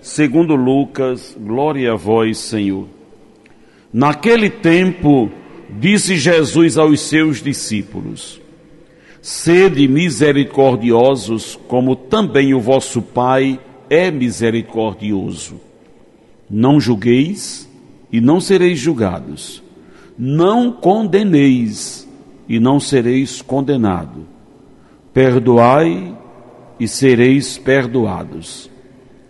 segundo Lucas, glória a vós, Senhor. Naquele tempo, disse Jesus aos seus discípulos: Sede misericordiosos, como também o vosso Pai é misericordioso. Não julgueis e não sereis julgados não condeneis e não sereis condenado. Perdoai e sereis perdoados.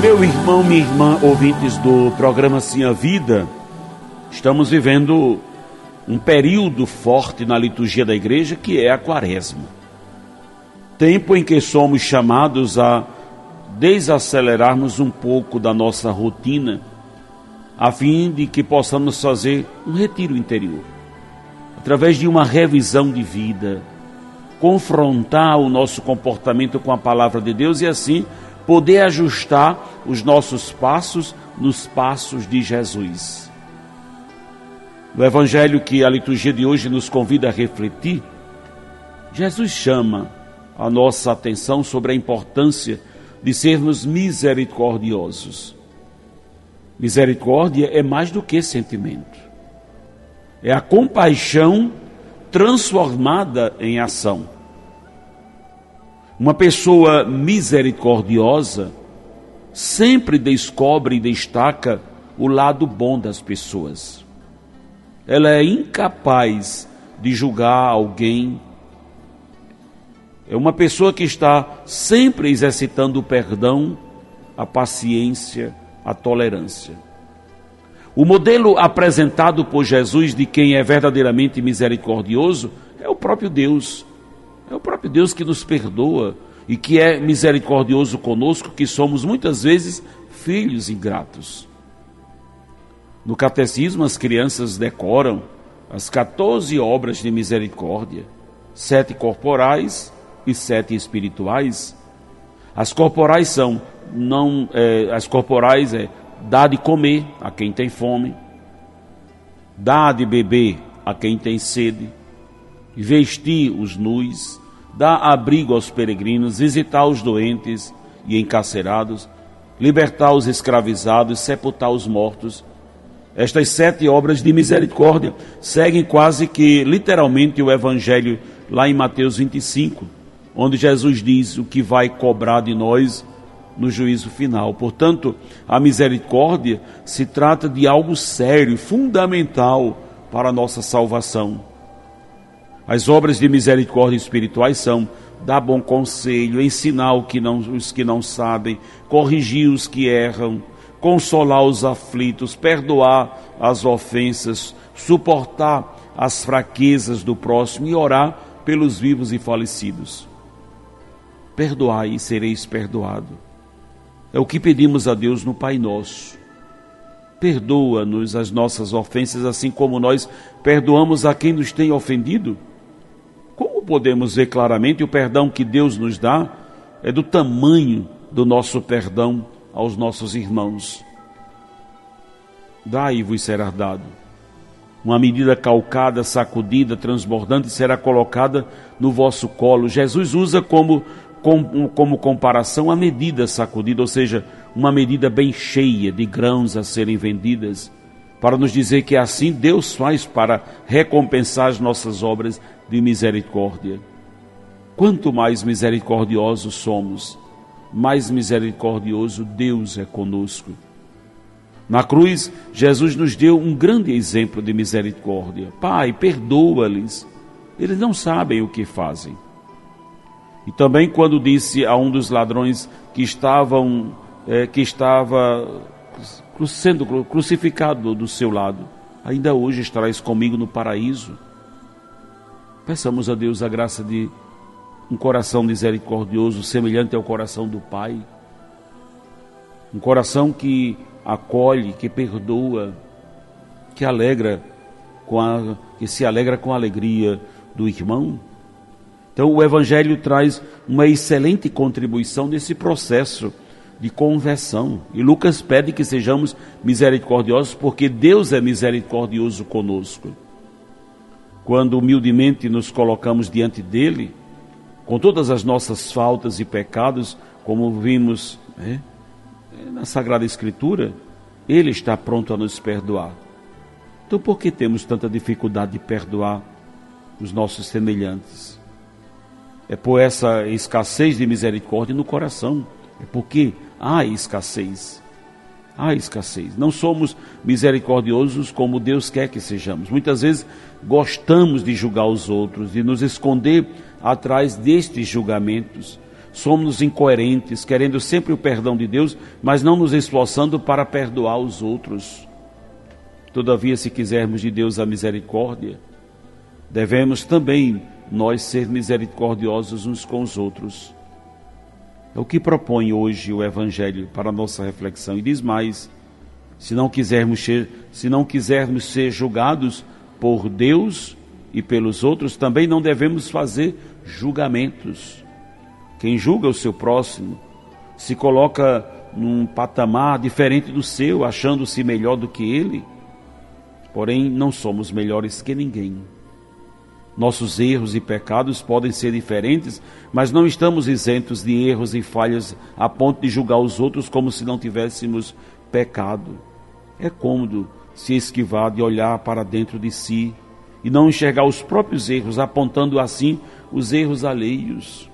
Meu irmão, minha irmã, ouvintes do programa Sim a Vida, estamos vivendo um período forte na liturgia da igreja que é a quaresma. Tempo em que somos chamados a desacelerarmos um pouco da nossa rotina, a fim de que possamos fazer um retiro interior, através de uma revisão de vida, confrontar o nosso comportamento com a palavra de Deus e assim poder ajustar os nossos passos nos passos de Jesus. No evangelho que a liturgia de hoje nos convida a refletir, Jesus chama a nossa atenção sobre a importância de sermos misericordiosos. Misericórdia é mais do que sentimento. É a compaixão transformada em ação. Uma pessoa misericordiosa sempre descobre e destaca o lado bom das pessoas ela é incapaz de julgar alguém. É uma pessoa que está sempre exercitando o perdão, a paciência, a tolerância. O modelo apresentado por Jesus de quem é verdadeiramente misericordioso é o próprio Deus. É o próprio Deus que nos perdoa e que é misericordioso conosco, que somos muitas vezes filhos ingratos. No catecismo, as crianças decoram as 14 obras de misericórdia, sete corporais e sete espirituais. As corporais são não, é, as corporais é dar de comer a quem tem fome, dar de beber a quem tem sede, vestir os nus, dar abrigo aos peregrinos, visitar os doentes e encarcerados, libertar os escravizados, sepultar os mortos estas sete obras de misericórdia seguem quase que literalmente o Evangelho lá em Mateus 25, onde Jesus diz o que vai cobrar de nós no juízo final. Portanto, a misericórdia se trata de algo sério, fundamental para a nossa salvação. As obras de misericórdia espirituais são dar bom conselho, ensinar os que não sabem, corrigir os que erram, consolar os aflitos, perdoar as ofensas, suportar as fraquezas do próximo e orar pelos vivos e falecidos. Perdoai e sereis perdoado. É o que pedimos a Deus no Pai Nosso. Perdoa-nos as nossas ofensas, assim como nós perdoamos a quem nos tem ofendido. Podemos ver claramente, o perdão que Deus nos dá é do tamanho do nosso perdão aos nossos irmãos. Dai vos será dado. Uma medida calcada, sacudida, transbordante será colocada no vosso colo. Jesus usa como, como, como comparação a medida sacudida, ou seja, uma medida bem cheia de grãos a serem vendidas. Para nos dizer que assim Deus faz para recompensar as nossas obras de misericórdia. Quanto mais misericordiosos somos, mais misericordioso Deus é conosco. Na cruz, Jesus nos deu um grande exemplo de misericórdia. Pai, perdoa-lhes, eles não sabem o que fazem. E também quando disse a um dos ladrões que estavam é, que estava sendo crucificado do seu lado, ainda hoje estarás comigo no paraíso. Peçamos a Deus a graça de um coração misericordioso, semelhante ao coração do Pai. Um coração que acolhe, que perdoa, que alegra com a, que se alegra com a alegria do irmão. Então o evangelho traz uma excelente contribuição nesse processo de conversão. E Lucas pede que sejamos misericordiosos, porque Deus é misericordioso conosco. Quando humildemente nos colocamos diante dele, com todas as nossas faltas e pecados, como vimos né, na Sagrada Escritura, ele está pronto a nos perdoar. Então, por que temos tanta dificuldade de perdoar os nossos semelhantes? É por essa escassez de misericórdia no coração. É porque há escassez. Há escassez. Não somos misericordiosos como Deus quer que sejamos. Muitas vezes gostamos de julgar os outros, de nos esconder atrás destes julgamentos. Somos incoerentes, querendo sempre o perdão de Deus, mas não nos esforçando para perdoar os outros. Todavia, se quisermos de Deus a misericórdia, devemos também nós ser misericordiosos uns com os outros. É o que propõe hoje o Evangelho para a nossa reflexão. E diz mais: se não quisermos ser, se não quisermos ser julgados por Deus e pelos outros, também não devemos fazer julgamentos. Quem julga o seu próximo se coloca num patamar diferente do seu, achando-se melhor do que ele. Porém, não somos melhores que ninguém. Nossos erros e pecados podem ser diferentes, mas não estamos isentos de erros e falhas a ponto de julgar os outros como se não tivéssemos pecado. É cômodo se esquivar de olhar para dentro de si e não enxergar os próprios erros, apontando assim os erros alheios.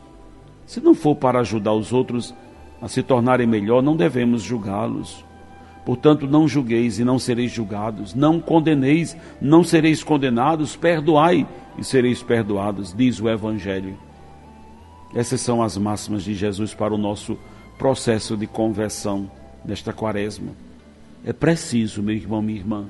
Se não for para ajudar os outros a se tornarem melhor, não devemos julgá-los. Portanto, não julgueis e não sereis julgados, não condeneis, não sereis condenados, perdoai e sereis perdoados, diz o Evangelho. Essas são as máximas de Jesus para o nosso processo de conversão nesta quaresma. É preciso, meu irmão, minha irmã,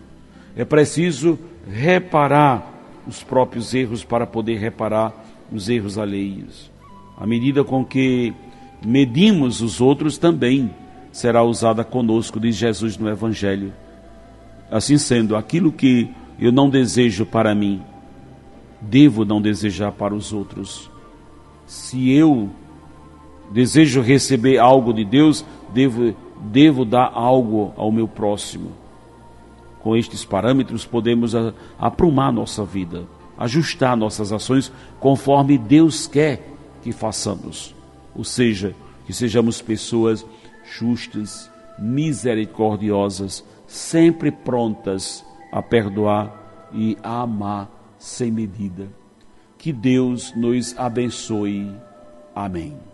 é preciso reparar os próprios erros para poder reparar os erros alheios. À medida com que medimos os outros também, será usada conosco, diz Jesus no Evangelho. Assim sendo, aquilo que eu não desejo para mim, devo não desejar para os outros. Se eu desejo receber algo de Deus, devo, devo dar algo ao meu próximo. Com estes parâmetros, podemos aprumar nossa vida, ajustar nossas ações conforme Deus quer que façamos. Ou seja, que sejamos pessoas justas, misericordiosas, sempre prontas a perdoar e a amar sem medida. Que Deus nos abençoe. Amém.